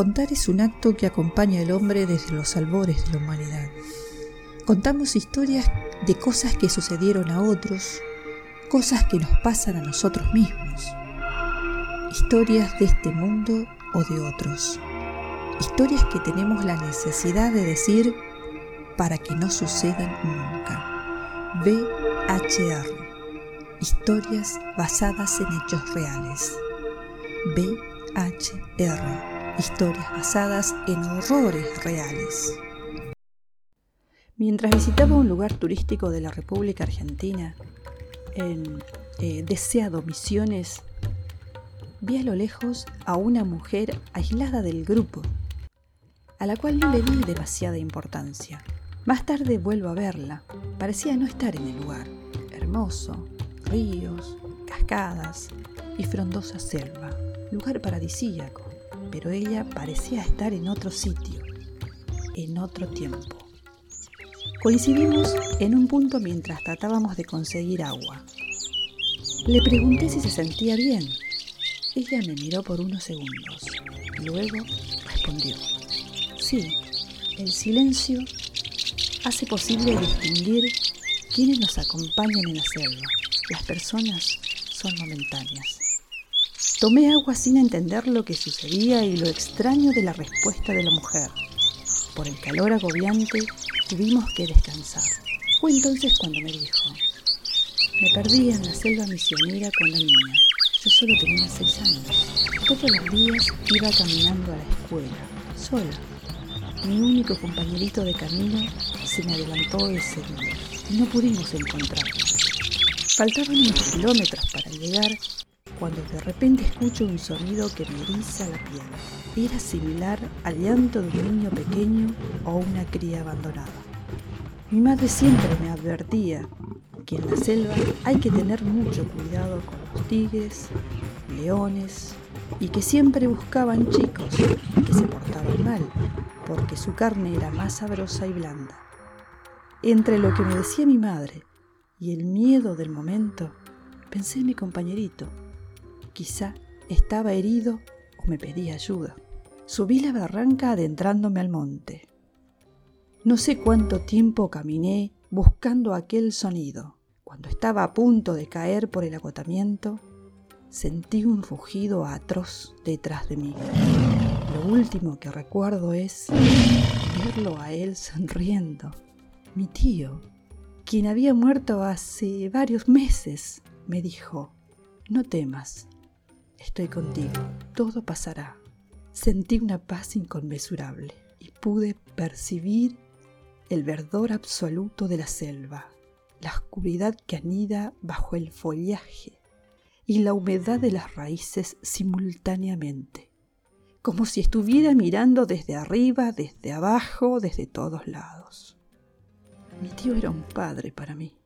Contar es un acto que acompaña al hombre desde los albores de la humanidad. Contamos historias de cosas que sucedieron a otros, cosas que nos pasan a nosotros mismos, historias de este mundo o de otros, historias que tenemos la necesidad de decir para que no sucedan nunca. VHR, historias basadas en hechos reales. VHR, historias basadas en horrores reales. Mientras visitaba un lugar turístico de la República Argentina, en eh, Deseado Misiones, vi a lo lejos a una mujer aislada del grupo, a la cual no le di demasiada importancia. Más tarde vuelvo a verla. Parecía no estar en el lugar. Hermoso, ríos, cascadas y frondosa selva. Lugar paradisíaco, pero ella parecía estar en otro sitio, en otro tiempo. Coincidimos en un punto mientras tratábamos de conseguir agua. Le pregunté si se sentía bien. Ella me miró por unos segundos. Luego respondió, sí, el silencio hace posible distinguir quiénes nos acompañan en la selva. Las personas son momentáneas. Tomé agua sin entender lo que sucedía y lo extraño de la respuesta de la mujer. Por el calor agobiante tuvimos que descansar. Fue entonces cuando me dijo, me perdí en la selva misionera con la niña. Yo solo tenía seis años. Todos los días iba caminando a la escuela, sola. Mi único compañerito de camino se me adelantó ese día y no pudimos encontrarnos. Faltaban unos kilómetros para llegar cuando de repente escucho un sonido que me eriza la piel. Era similar al llanto de un niño pequeño o una cría abandonada. Mi madre siempre me advertía que en la selva hay que tener mucho cuidado con los tigres, leones y que siempre buscaban chicos que se portaban mal porque su carne era más sabrosa y blanda. Entre lo que me decía mi madre y el miedo del momento, pensé en mi compañerito. Quizá estaba herido o me pedía ayuda. Subí la barranca adentrándome al monte. No sé cuánto tiempo caminé buscando aquel sonido. Cuando estaba a punto de caer por el agotamiento, sentí un rugido atroz detrás de mí. Lo último que recuerdo es verlo a él sonriendo. Mi tío, quien había muerto hace varios meses, me dijo, no temas, estoy contigo, todo pasará sentí una paz inconmensurable y pude percibir el verdor absoluto de la selva, la oscuridad que anida bajo el follaje y la humedad de las raíces simultáneamente, como si estuviera mirando desde arriba, desde abajo, desde todos lados. Mi tío era un padre para mí.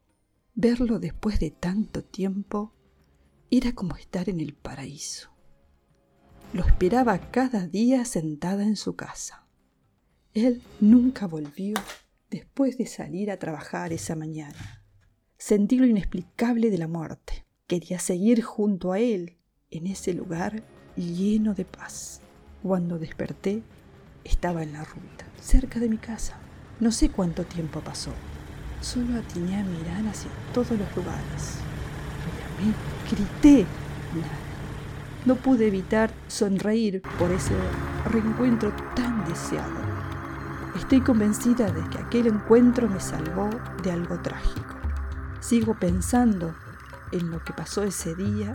Verlo después de tanto tiempo era como estar en el paraíso lo esperaba cada día sentada en su casa. Él nunca volvió después de salir a trabajar esa mañana. Sentí lo inexplicable de la muerte. Quería seguir junto a él en ese lugar lleno de paz. Cuando desperté, estaba en la ruta, cerca de mi casa. No sé cuánto tiempo pasó. Solo atiné a mirar hacia todos los lugares. Grité. No pude evitar sonreír por ese reencuentro tan deseado. Estoy convencida de que aquel encuentro me salvó de algo trágico. Sigo pensando en lo que pasó ese día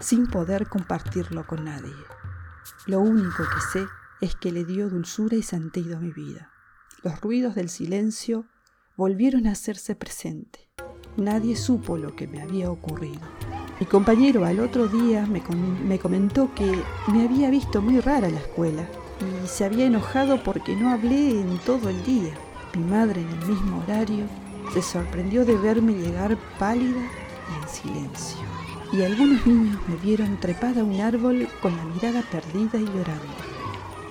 sin poder compartirlo con nadie. Lo único que sé es que le dio dulzura y sentido a mi vida. Los ruidos del silencio volvieron a hacerse presente. Nadie supo lo que me había ocurrido. Mi compañero al otro día me, comentó que me había visto muy rara en la escuela y se había enojado porque no hablé en todo el día. Mi madre en el mismo horario se sorprendió de verme llegar pálida y en silencio. Y algunos niños me vieron trepada a un árbol con la mirada perdida y llorando.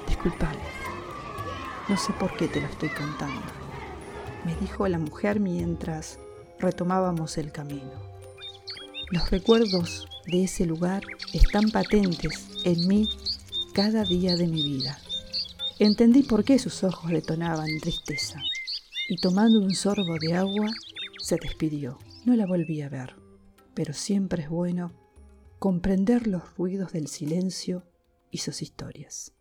Disculpame, no sé por qué te lo estoy contando, me dijo la mujer mientras retomábamos el camino. Los recuerdos de ese lugar están patentes en mí cada día de mi vida. Entendí por qué sus ojos detonaban tristeza, y tomando un sorbo de agua, se despidió. No la volví a ver, pero siempre es bueno comprender los ruidos del silencio y sus historias.